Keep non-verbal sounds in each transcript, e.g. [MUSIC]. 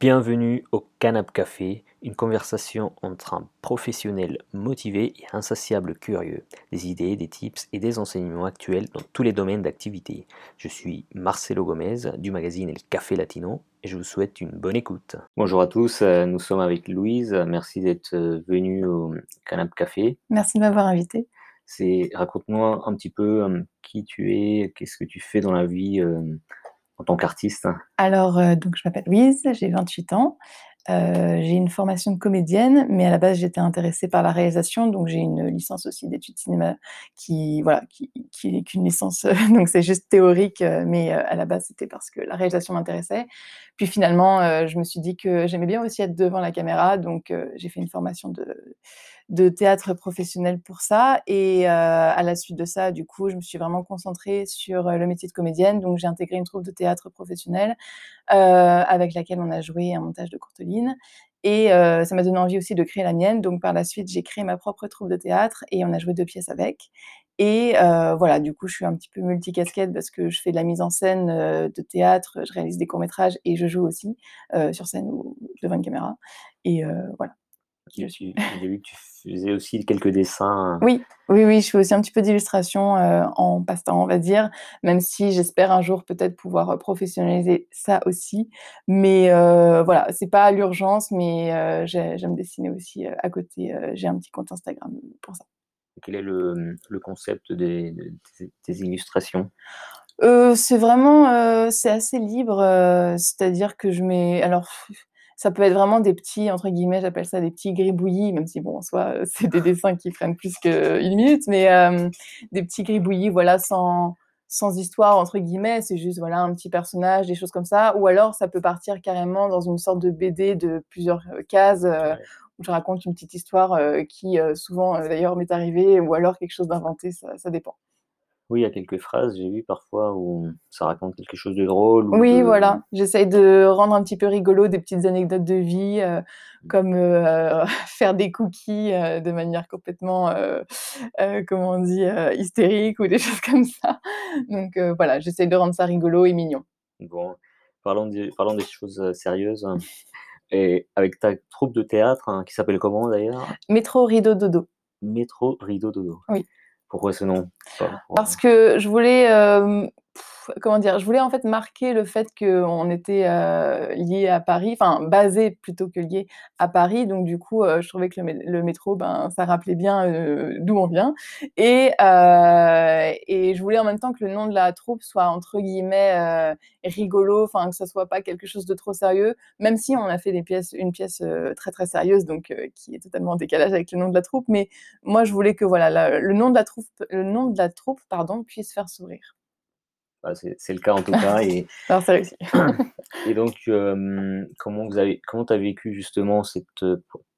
Bienvenue au Canap Café, une conversation entre un professionnel motivé et insatiable curieux, des idées, des tips et des enseignements actuels dans tous les domaines d'activité. Je suis Marcelo Gomez du magazine El Café Latino et je vous souhaite une bonne écoute. Bonjour à tous, euh, nous sommes avec Louise. Merci d'être euh, venue au Canap Café. Merci de m'avoir invité. C'est raconte-moi un petit peu euh, qui tu es, qu'est-ce que tu fais dans la vie en tant qu'artiste? Alors, euh, donc, je m'appelle Louise, j'ai 28 ans. Euh, j'ai une formation de comédienne, mais à la base j'étais intéressée par la réalisation, donc j'ai une licence aussi d'études cinéma qui voilà qui, qui est qu'une licence, [LAUGHS] donc c'est juste théorique, euh, mais à la base c'était parce que la réalisation m'intéressait. Puis finalement, je me suis dit que j'aimais bien aussi être devant la caméra, donc j'ai fait une formation de de théâtre professionnel pour ça. Et euh, à la suite de ça, du coup, je me suis vraiment concentrée sur euh, le métier de comédienne. Donc, j'ai intégré une troupe de théâtre professionnel euh, avec laquelle on a joué un montage de courteline. Et ça m'a donné envie aussi de créer la mienne. Donc, par la suite, j'ai créé ma propre troupe de théâtre et on a joué deux pièces avec. Et voilà, du coup, je suis un petit peu multicasquette parce que je fais de la mise en scène de théâtre, je réalise des courts-métrages et je joue aussi sur scène ou devant une caméra. Et voilà. J'ai vu que tu faisais aussi quelques dessins. Oui, oui, oui, je fais aussi un petit peu d'illustration euh, en passe-temps, on va dire, même si j'espère un jour peut-être pouvoir euh, professionnaliser ça aussi. Mais euh, voilà, c'est pas l'urgence, mais euh, j'aime dessiner aussi à côté. J'ai un petit compte Instagram pour ça. Quel est le, le concept des, des, illustrations? C'est vraiment, c'est assez libre, c'est-à-dire que je mets, alors ça peut être vraiment des petits, entre guillemets, j'appelle ça des petits gribouillis, même si, bon, en soi, euh, c'est des [LAUGHS] dessins qui prennent plus qu'une minute, mais euh, des petits gribouillis, voilà, sans, sans histoire, entre guillemets, c'est juste, voilà, un petit personnage, des choses comme ça. Ou alors, ça peut partir carrément dans une sorte de BD de plusieurs euh, cases, où je raconte une petite histoire qui, souvent, d'ailleurs, m'est arrivée, ou alors quelque chose d'inventé, ça, ça dépend. Oui, il y a quelques phrases, j'ai vu parfois où ça raconte quelque chose de drôle. oui, voilà. J'essaye de rendre un petit peu rigolo des petites anecdotes de vie, euh, mmh. comme euh, [LAUGHS] faire des cookies euh, de manière complètement, comment on dit, hystérique ou des [LAUGHS] choses comme ça. Donc voilà, j'essaye de rendre ça rigolo et mignon. Bon, parlons, des choses sérieuses. Et avec ta troupe de théâtre, hein, qui s'appelle comment d'ailleurs? Métro Rideau Dodo. Métro Rideau Dodo. Oui. Pourquoi ce nom? Parce que je voulais comment dire, je voulais en fait marquer le fait qu'on était euh, lié à Paris, enfin basé plutôt que lié à Paris. Donc du coup, euh, je trouvais que le, métro, ben, ça rappelait bien euh, d'où on vient. Et, et je voulais en même temps que le nom de la troupe soit entre guillemets rigolo, enfin que ça soit pas quelque chose de trop sérieux, même si on a fait une pièce très très sérieuse, donc qui est totalement en décalage avec le nom de la troupe. Mais moi, je voulais que voilà, le nom de la troupe, le nom de la troupe, pardon, puisse faire sourire. Bah, c'est le cas en tout [LAUGHS] cas. Et, c'est réussi. [CLEARS THROAT] et donc, comment vous avez, comment as vécu justement cette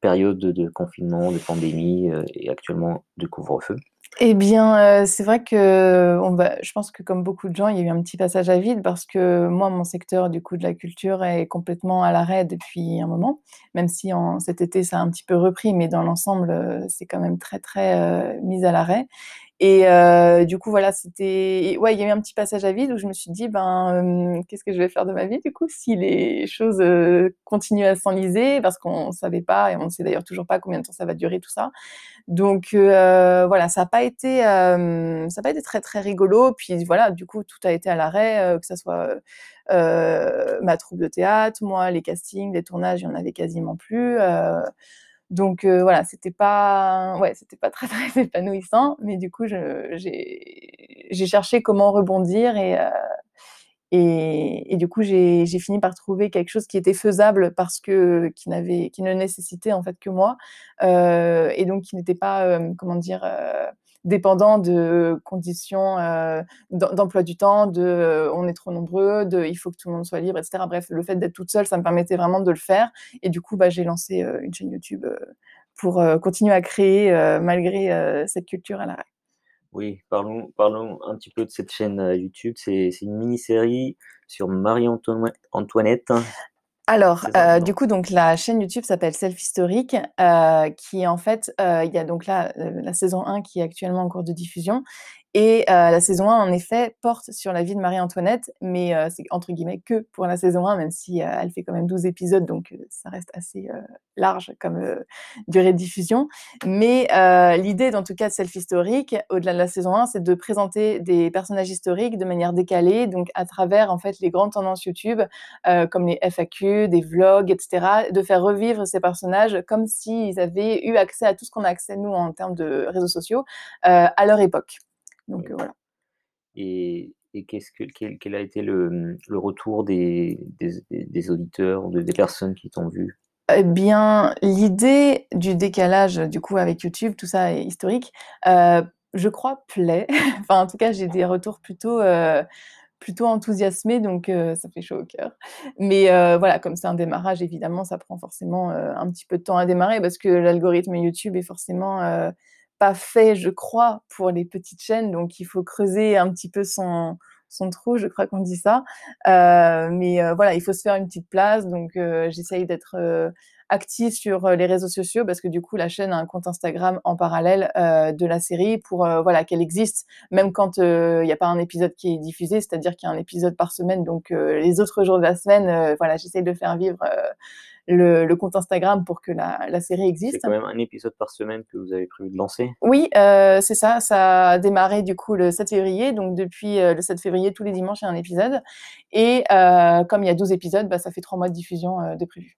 période de, confinement, de pandémie et actuellement de couvre-feu? Eh bien, c'est vrai que on va, je pense que comme beaucoup de gens, il y a eu un petit passage à vide parce que moi, mon secteur du coup de la culture est complètement à l'arrêt depuis un moment, même si en cet été ça a un petit peu repris, mais dans l'ensemble, c'est quand même très très mis à l'arrêt. Et euh, du coup, voilà, c'était. Ouais, il y a eu un petit passage à vide où je me suis dit, ben, euh, qu'est-ce que je vais faire de ma vie, du coup, si les choses euh, continuent à s'enliser, parce qu'on ne savait pas, et on ne sait d'ailleurs toujours pas combien de temps ça va durer, tout ça. Donc, voilà, ça n'a pas, été, pas été très, très rigolo. Puis voilà, du coup, tout a été à l'arrêt, que ce soit ma troupe de théâtre, moi, les castings, les tournages, il n'y en avait quasiment plus. Donc voilà, c'était pas, ouais, c'était pas très [LAUGHS] très épanouissant, mais du coup, j'ai cherché comment rebondir et et, et, du coup, j'ai fini par trouver quelque chose qui était faisable parce que qui n'avait, qui ne nécessitait en fait que moi, euh, et donc qui n'était pas, comment dire, dépendant de conditions euh, d'emploi du temps, de euh, on est trop nombreux, de il faut que tout le monde soit libre, etc. Bref, le fait d'être toute seule, ça me permettait vraiment de le faire. Et du coup, bah, j'ai lancé euh, une chaîne YouTube pour continuer à créer malgré cette culture à l'arrêt. Oui, parlons, parlons un petit peu de cette chaîne YouTube. C'est une mini-série sur Marie-Antoinette. Alors, euh, du coup, donc la chaîne YouTube s'appelle Self Historique, euh, qui en fait, euh, il y a donc là la saison 1 qui est actuellement en cours de diffusion Et la saison 1, en effet, porte sur la vie de Marie-Antoinette, mais c'est entre guillemets que pour la saison 1, même si elle fait quand même 12 épisodes, donc ça reste assez large comme durée de diffusion. Mais l'idée, en tout cas, de Self Historique, au-delà de la saison 1, c'est de présenter des personnages historiques de manière décalée, donc à travers en fait les grandes tendances YouTube, comme les FAQ, des vlogs, etc., de faire revivre ces personnages comme s'ils avaient eu accès à tout ce qu'on a accès nous en termes de réseaux sociaux à leur époque. Donc voilà. Et, qu'est-ce que, quel, a été le, retour des, des, auditeurs, de, des personnes qui t'ont vu? Eh bien, l'idée du décalage, du coup, avec YouTube, tout ça est historique, je crois, plaît. [LAUGHS] enfin, en tout cas, j'ai des retours plutôt, plutôt enthousiasmés, donc ça fait chaud au cœur. Mais voilà, comme c'est un démarrage, évidemment, ça prend forcément un petit peu de temps à démarrer parce que l'algorithme YouTube est forcément pas fait, je crois, pour les petites chaînes. Donc, il faut creuser un petit peu son, trou, je crois qu'on dit ça. Euh, mais euh, voilà, il faut se faire une petite place. Donc, euh, j'essaye d'être active sur les réseaux sociaux parce que du coup, la chaîne a un compte Instagram en parallèle de la série pour voilà qu'elle existe, même quand il n'y a pas un épisode qui est diffusé, c'est-à-dire qu'il y a un épisode par semaine. Donc, les autres jours de la semaine, voilà, j'essaye de faire vivre le, compte Instagram pour que la, série existe. C'est quand même un épisode par semaine que vous avez prévu de lancer? Oui, euh, c'est ça. Ça a démarré du coup le 7 février. Donc depuis euh, le 7 février, tous les dimanches, il y a un épisode. Et euh, comme il y a 12 épisodes, bah, ça fait trois mois de diffusion de prévu.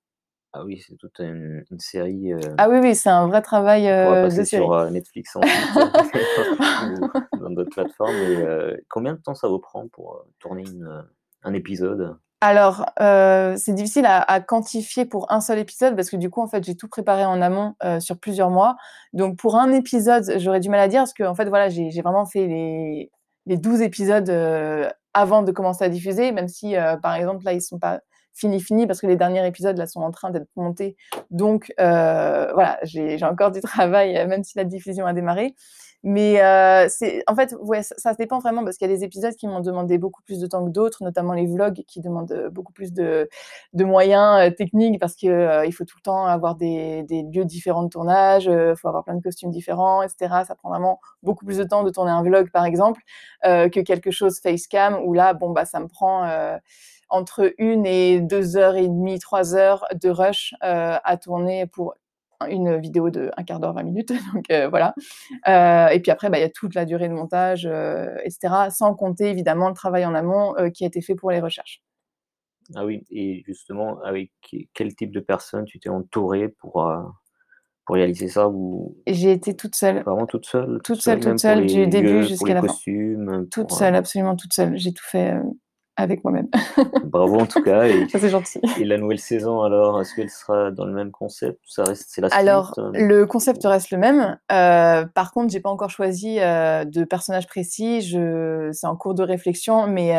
Ah oui, c'est toute une, série. Ah oui, oui, c'est un vrai travail de série. sur Netflix ensuite, ou [LAUGHS] [LAUGHS] dans d'autres plateformes. combien de temps ça vous prend pour tourner un épisode? Alors, euh, c'est difficile à, quantifier pour un seul épisode parce que du coup, en fait, j'ai tout préparé en amont euh, sur plusieurs mois. Donc, pour un épisode, j'aurais du mal à dire parce que, en fait, voilà, j'ai vraiment fait les, les 12 épisodes euh, avant de commencer à diffuser, même si, par exemple, là, ils sont pas finis, finis parce que les derniers épisodes, là, sont en train d'être montés. Donc, voilà, j'ai encore du [LAUGHS] travail, même si la diffusion a démarré. Mais euh, c'est, en fait, ouais, ça, ça, dépend vraiment parce qu'il y a des épisodes qui m'ont demandé beaucoup plus de temps que d'autres, notamment les vlogs qui demandent euh, beaucoup plus de, moyens euh, techniques parce euh, il faut tout le temps avoir des, des lieux différents de tournage, il faut avoir plein de costumes différents, etc. Ça prend vraiment beaucoup plus de temps de tourner un vlog, par exemple, que quelque chose facecam où là, bon, bah, ça me prend entre une et deux heures et demie, trois heures de rush à tourner pour une vidéo de un quart d'heure, 20 minutes. [LAUGHS] Donc euh, voilà. Euh, et puis après, bah, il y a toute la durée de montage, euh, etc. Sans compter évidemment le travail en amont qui a été fait pour les recherches. Ah oui, et justement, avec quel type de personnes tu t'es entourée pour, pour réaliser ça ou... J'ai été toute seule. Vraiment toute seule? Toute seule, toute seule, du début jusqu'à la fin. Toute seule, absolument toute seule. J'ai tout fait avec moi-même. [LAUGHS] Bravo en tout cas. Et, Ça c'est gentil. Et la nouvelle saison alors, est-ce qu'elle sera dans le même concept Ça reste, c'est la Alors euh le concept reste le même. Euh, par contre, j'ai pas encore choisi euh, de personnage précis. Je, c'est en cours de réflexion, mais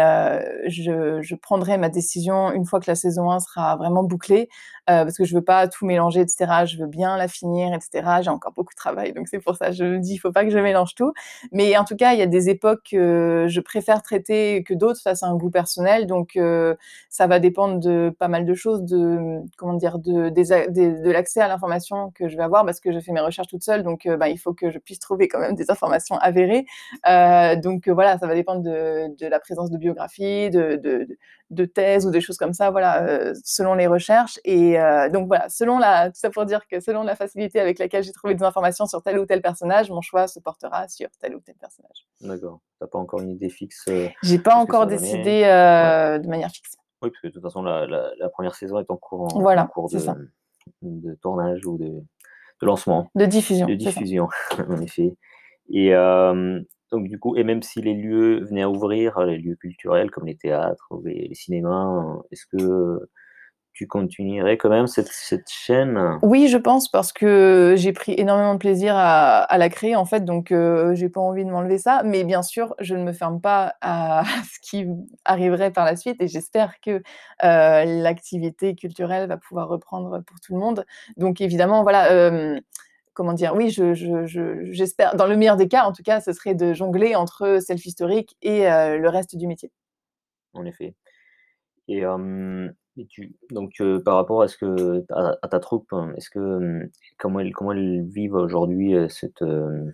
je, je, prendrai ma décision une fois que la saison 1 sera vraiment bouclée, parce que je veux pas tout mélanger, etc. Je veux bien la finir, etc. J'ai encore beaucoup de travail, donc c'est pour ça je me dis, il faut pas que je mélange tout. Mais en tout cas, il y a des époques que je préfère traiter que d'autres. Ça, c'est un goût personnel Donc, euh, ça va dépendre de pas mal de choses, de comment dire, de, de, l'accès à l'information que je vais avoir parce que je fais mes recherches toute seule. Donc, euh, bah, il faut que je puisse trouver quand même des informations avérées. Euh, donc, voilà, ça va dépendre de, la présence de biographie, de, de, thèses ou des choses comme ça. Voilà, selon les recherches. Et donc voilà, selon la, tout ça pour dire que selon la facilité avec laquelle j'ai trouvé des informations sur tel ou tel personnage, mon choix se portera sur tel ou tel personnage. D'accord. T'as pas encore une idée fixe J'ai pas encore décidé euh, de manière fixe. Oui, parce que de toute façon, la, première saison est en cours, en, cours de, de, tournage ou de, de, lancement. De diffusion. De diffusion, [LAUGHS] en effet. Et euh, du coup, et même si les lieux venaient à ouvrir, les lieux culturels comme les théâtres les cinémas, est-ce que tu continuerais quand même cette, cette, chaîne? Oui, je pense, parce que j'ai pris énormément de plaisir à, la créer, en fait, donc euh, j'ai pas envie de m'enlever ça. Mais bien sûr, je ne me ferme pas à [LAUGHS] ce qui arriverait par la suite et j'espère que euh, l'activité culturelle va pouvoir reprendre pour tout le monde. Donc évidemment, voilà. Euh, comment dire, oui, j'espère, je, dans le meilleur des cas, en tout cas, ce serait de jongler entre self historique et le reste du métier. En effet. Et donc, euh, par rapport à, ce que, à, ta troupe, hein, est-ce que, comment, elles, comment elles vivent aujourd'hui euh, cette, euh,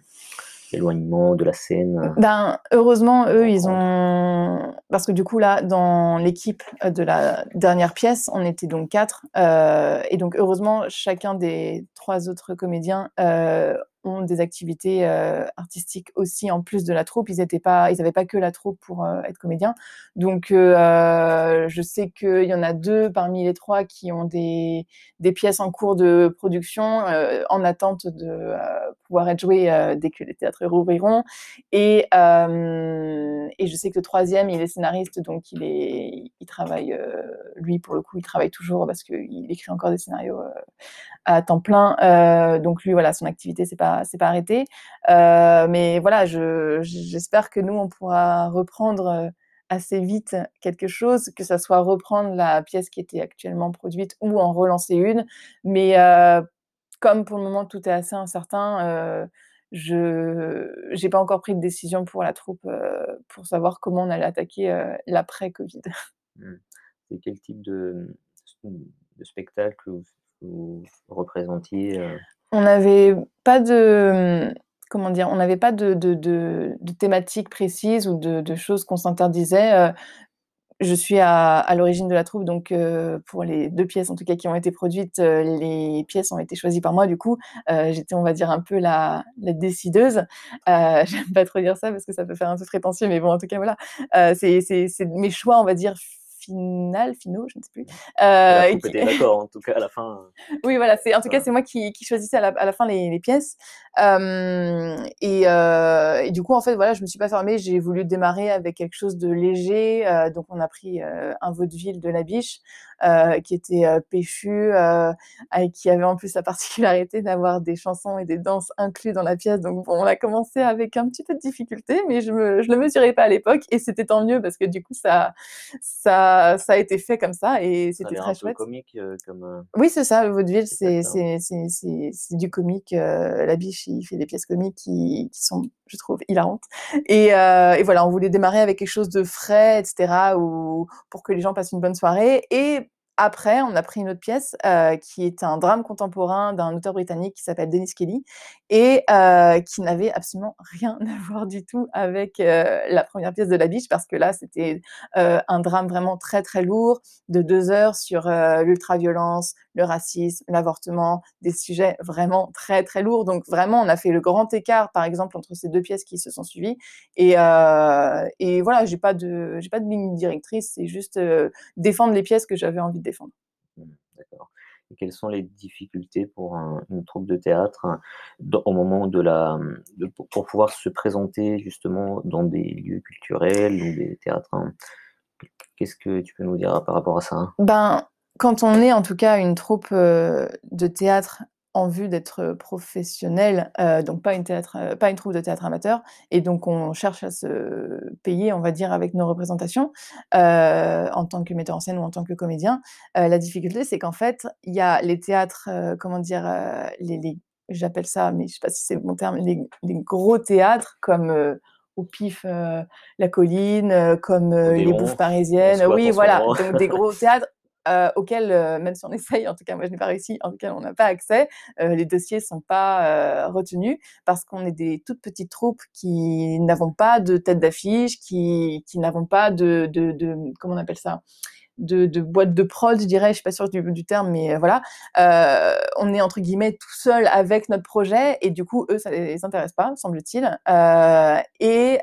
l'éloignement de la scène Ben, heureusement, eux, ils ont... Parce que du coup, là, dans l'équipe de la dernière pièce, on était donc quatre. et donc, heureusement, chacun des trois autres comédiens ont des activités euh, artistiques aussi en plus de la troupe. Ils n'avaient pas, ils pas que la troupe pour euh, être comédiens. Donc, euh, je sais qu'il y en a deux parmi les trois qui ont des, pièces en cours de production en attente de pouvoir être jouées dès que les théâtres rouvriront. Et, je sais que le troisième, il est scénariste, donc il travaille, lui, pour le coup, il travaille toujours parce qu'il écrit encore des scénarios à temps plein. donc, lui, voilà, son activité, c'est pas c'est pas arrêté. Euh, mais voilà, j'espère que nous, on pourra reprendre euh, assez vite quelque chose, que ça soit reprendre la pièce qui était actuellement produite ou en relancer une. Mais euh, comme pour le moment tout est assez incertain, je n'ai pas encore pris de décision pour la troupe pour savoir comment on allait attaquer l'après-Covid. Mmh. C'est quel type de, spectacle vous représentiez on n'avait pas de comment dire, on n'avait pas de, de, de, thématique précise ou de, choses qu'on s'interdisait. Euh, je suis à, l'origine de la troupe, donc euh, pour les deux pièces en tout cas qui ont été produites, euh, les pièces ont été choisies par moi. Du coup, j'étais, on va dire, un peu la, la décideuse. [LAUGHS] J'aime pas trop dire ça parce que ça peut faire un peu prétentieux, mais bon, en tout cas, voilà. c'est mes choix, on va dire, final, finaux, je ne sais plus. Euh, qui... d'accord, en tout cas, à la fin. [LAUGHS] Oui, voilà, c'est, en tout cas, c'est moi qui, qui choisissais à la, à la fin les, les pièces. Euh, et, euh, et, du coup, en fait, voilà, je me suis pas fermée. J'ai voulu démarrer avec quelque chose de léger. Euh, donc, on a pris un vaudeville de la biche qui était péchu, et qui avait en plus la particularité d'avoir des chansons et des danses inclus dans la pièce. Donc, bon, on a commencé avec un petit peu de difficulté, mais je me, je le mesurais pas à l'époque. Et c'était tant mieux parce que du coup, ça, ça, ça a été fait comme ça et c'était très un chouette. Peu comique comme. Oui, c'est ça. Le vaudeville, c'est, du comique. la biche il fait des pièces comiques qui, sont, je trouve, hilarantes. Et, euh, et, voilà, on voulait démarrer avec quelque chose de frais, etc., ou, pour que les gens passent une bonne soirée. Et après, on a pris une autre pièce euh, qui est un drame contemporain d'un auteur britannique qui s'appelle Dennis Kelly et euh, qui n'avait absolument rien [LAUGHS] à voir du tout avec euh, la première pièce de La Biche parce que là, c'était un drame vraiment très très lourd de deux heures sur l'ultra-violence, le racisme, l'avortement, des sujets vraiment très très lourds. Donc vraiment, on a fait le grand écart, par exemple, entre ces deux pièces qui se sont suivies. Et, voilà, j'ai pas pas de ligne directrice, c'est juste défendre les pièces que j'avais envie de défendre. Mmh, d'accord. Et quelles sont les difficultés pour une troupe de théâtre hein, au moment de la, pour pouvoir se présenter justement dans des lieux culturels ou des théâtres hein? Qu'est-ce que tu peux nous dire par rapport à ça hein? Ben, quand on est en tout cas une troupe euh, de théâtre en vue d'être professionnel, euh, donc pas une, théâtre, euh, pas une troupe de théâtre amateur, et donc on cherche à se payer, on va dire, avec nos représentations euh, en tant que metteur en scène ou en tant que comédien. la difficulté, c'est qu'en fait, il y a les théâtres, comment dire, les, j'appelle ça, mais je sais pas si c'est le bon terme, les, gros théâtres comme au pif la colline, comme les bouffes parisiennes, oui voilà, donc des gros [LAUGHS] théâtres euh, auxquels, euh, même si on [LAUGHS] essaye, en tout cas moi je n'ai pas réussi, en tout cas on n'a pas accès, euh, les dossiers ne sont pas retenus parce qu'on est des toutes petites troupes qui n'avons pas de tête d'affiche, qui, qui n'avons pas de, de, de, comment on appelle ça? De, de boîte de prod, je dirais, je suis pas sûre du, terme, mais euh, voilà, euh, on est entre guillemets tout seul avec notre projet et du coup eux ça les intéresse pas, semble-t-il, euh, et,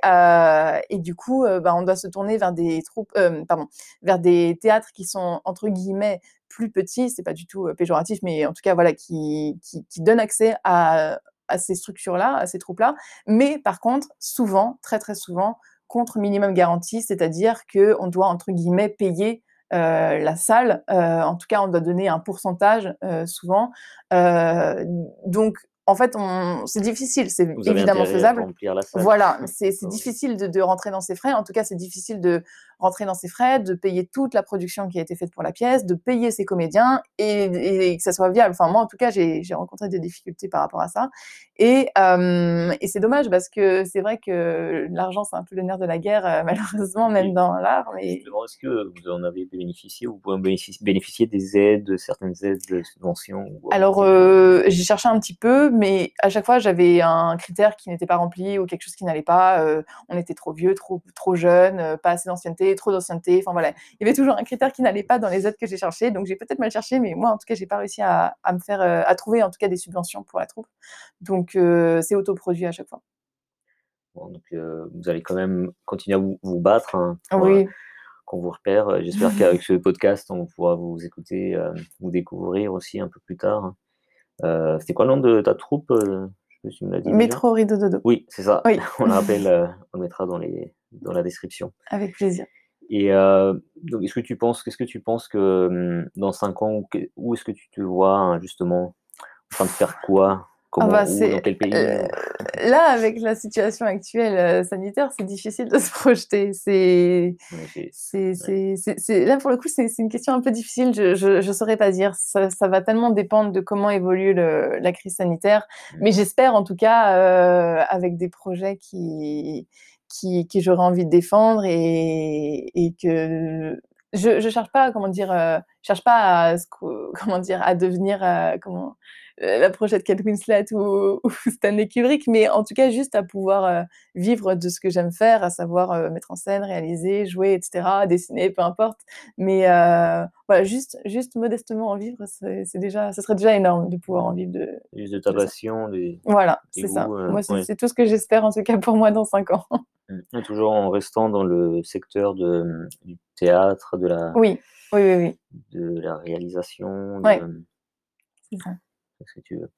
et du coup bah, on doit se tourner vers des troupes, pardon, vers des théâtres qui sont entre guillemets plus petits, c'est pas du tout péjoratif, mais en tout cas voilà qui, qui, donnent accès à, à ces structures-là, à ces troupes-là, mais par contre souvent, très très souvent contre minimum garantie, c'est-à-dire que on doit entre guillemets payer la salle. Euh, en tout cas, on doit donner un pourcentage euh, souvent. donc, en fait, c'est difficile, c'est évidemment faisable. Voilà, [LAUGHS] c'est difficile de, de, rentrer dans ces frais. En tout cas, c'est difficile de rentrer dans ses frais, de payer toute la production qui a été faite pour la pièce, de payer ses comédiens et, que ça soit viable. Enfin, moi, en tout cas, j'ai rencontré des difficultés par rapport à ça. Et, euh, et c'est dommage parce que c'est vrai que l'argent, c'est un peu le nerf de la guerre, euh, [LAUGHS] malheureusement, même dans l'art. Mais... Est-ce que vous en avez bénéficié ou vous pouvez bénéficier des aides, certaines aides, de subventions Alors, euh, j'ai cherché un petit peu, mais à chaque fois, j'avais un critère qui n'était pas rempli ou quelque chose qui n'allait pas. on était trop vieux, trop, trop jeune, pas assez d'ancienneté, trop d'ancienneté. Enfin voilà, il y avait toujours un critère qui n'allait pas dans les aides que j'ai cherchées. Donc j'ai peut-être mal cherché, mais moi, en tout cas, j'ai pas réussi à, me faire, à trouver en tout cas des subventions pour la troupe. Donc c'est autoproduit à chaque fois. donc vous allez quand même continuer à vous, battre. Hein, oui qu'on vous repère. Euh, j'espère [LAUGHS] qu'avec ce podcast, on pourra vous écouter, euh, vous découvrir aussi un peu plus tard. Euh, c'était quoi le nom de ta troupe je me dit Métro Rideau Dodo. Oui, c'est ça. Oui. [LAUGHS] on le rappelle, [LAUGHS] on le mettra dans, les, dans la description. Avec plaisir. Et donc, est-ce que tu penses, qu'est-ce que tu penses que hum, dans cinq ans, où est-ce que tu te vois hein, justement en train de faire quoi? Ah bah, dans quel pays euh, [LAUGHS] Là, avec la situation actuelle euh, sanitaire, c'est difficile de [LAUGHS] se projeter. C'est, c'est, là pour le coup, c'est une question un peu difficile. Je ne saurais pas dire. Ça, ça, va tellement dépendre de comment évolue le, la crise sanitaire. Mmh. Mais j'espère, en tout cas, euh, avec des projets qui, qui, qui j'aurais envie de défendre et, et que je, ne cherche pas, comment dire, cherche pas à, [LAUGHS] comment dire, à devenir, comment euh, la prochaine Kate Winslet ou, [LAUGHS] ou, Stanley Kubrick, mais en tout cas juste à pouvoir euh, vivre de ce que j'aime faire, à savoir euh, mettre en scène, réaliser, jouer, etc., [LAUGHS] dessiner, peu importe. Mais voilà, juste, juste modestement en vivre, c'est déjà, ce serait déjà énorme de pouvoir en vivre de. Juste de ta passion, des. Voilà, c'est ça. moi, c'est tout ce que j'espère en tout cas pour moi dans cinq ans. [LAUGHS] Mmh. Toujours en restant dans le secteur de, du théâtre, de la. Oui, oui, oui, oui. De la réalisation. Oui. C'est ça si tu veux.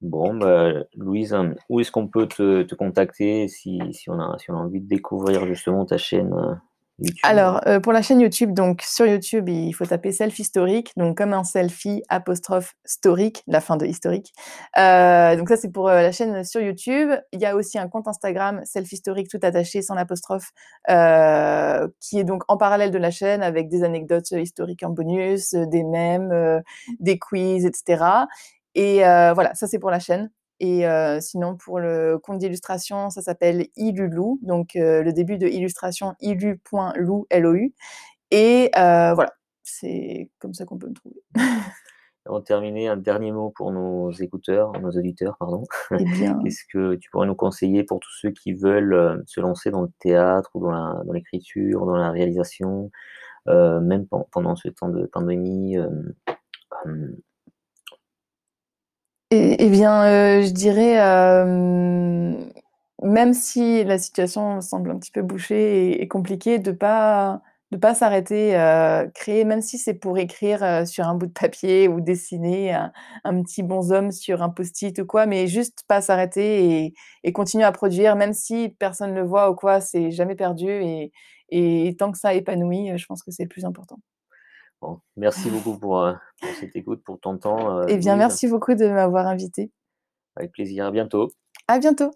Bon, bah, Louise, où est-ce qu'on peut te, te contacter si, si, on a, si on a envie de découvrir justement ta chaîne euh, alors, euh, pour la chaîne YouTube, donc sur YouTube, il faut taper self historique, donc comme un selfie apostrophe historique, la fin de historique. Euh, donc ça, c'est pour euh, la chaîne sur YouTube. Il y a aussi un compte Instagram self historique tout attaché sans l'apostrophe, qui est donc en parallèle de la chaîne avec des anecdotes historiques en bonus, des mèmes, des quiz, etc. Et voilà, ça c'est pour la chaîne. Et sinon, pour le compte d'illustration, ça s'appelle Ilulou. Donc, le début de illustration, ilu.lou, L-O-U. Et voilà, c'est comme ça qu'on peut me trouver. [LAUGHS] On va terminer un dernier mot pour nos écouteurs, nos auditeurs, pardon. Eh [LAUGHS] Qu'est-ce que tu pourrais nous conseiller pour tous ceux qui veulent se lancer dans le théâtre ou dans l'écriture, dans, dans, la réalisation, même pendant ce temps de pandémie eh, bien, euh, je dirais, euh, même si la situation semble un petit peu bouchée et, compliquée, de pas pas s'arrêter, euh, créer, même si c'est pour écrire sur un bout de papier ou dessiner un, petit bonhomme sur un post-it ou quoi, mais juste pas s'arrêter et, et, continuer à produire, même si personne ne le voit ou quoi, c'est jamais perdu et, et tant que ça épanouit, je pense que c'est le plus important merci beaucoup pour, euh, pour, cette écoute, pour ton temps. Euh, eh bien, merci beaucoup de m'avoir invité. Avec plaisir. À bientôt. À bientôt.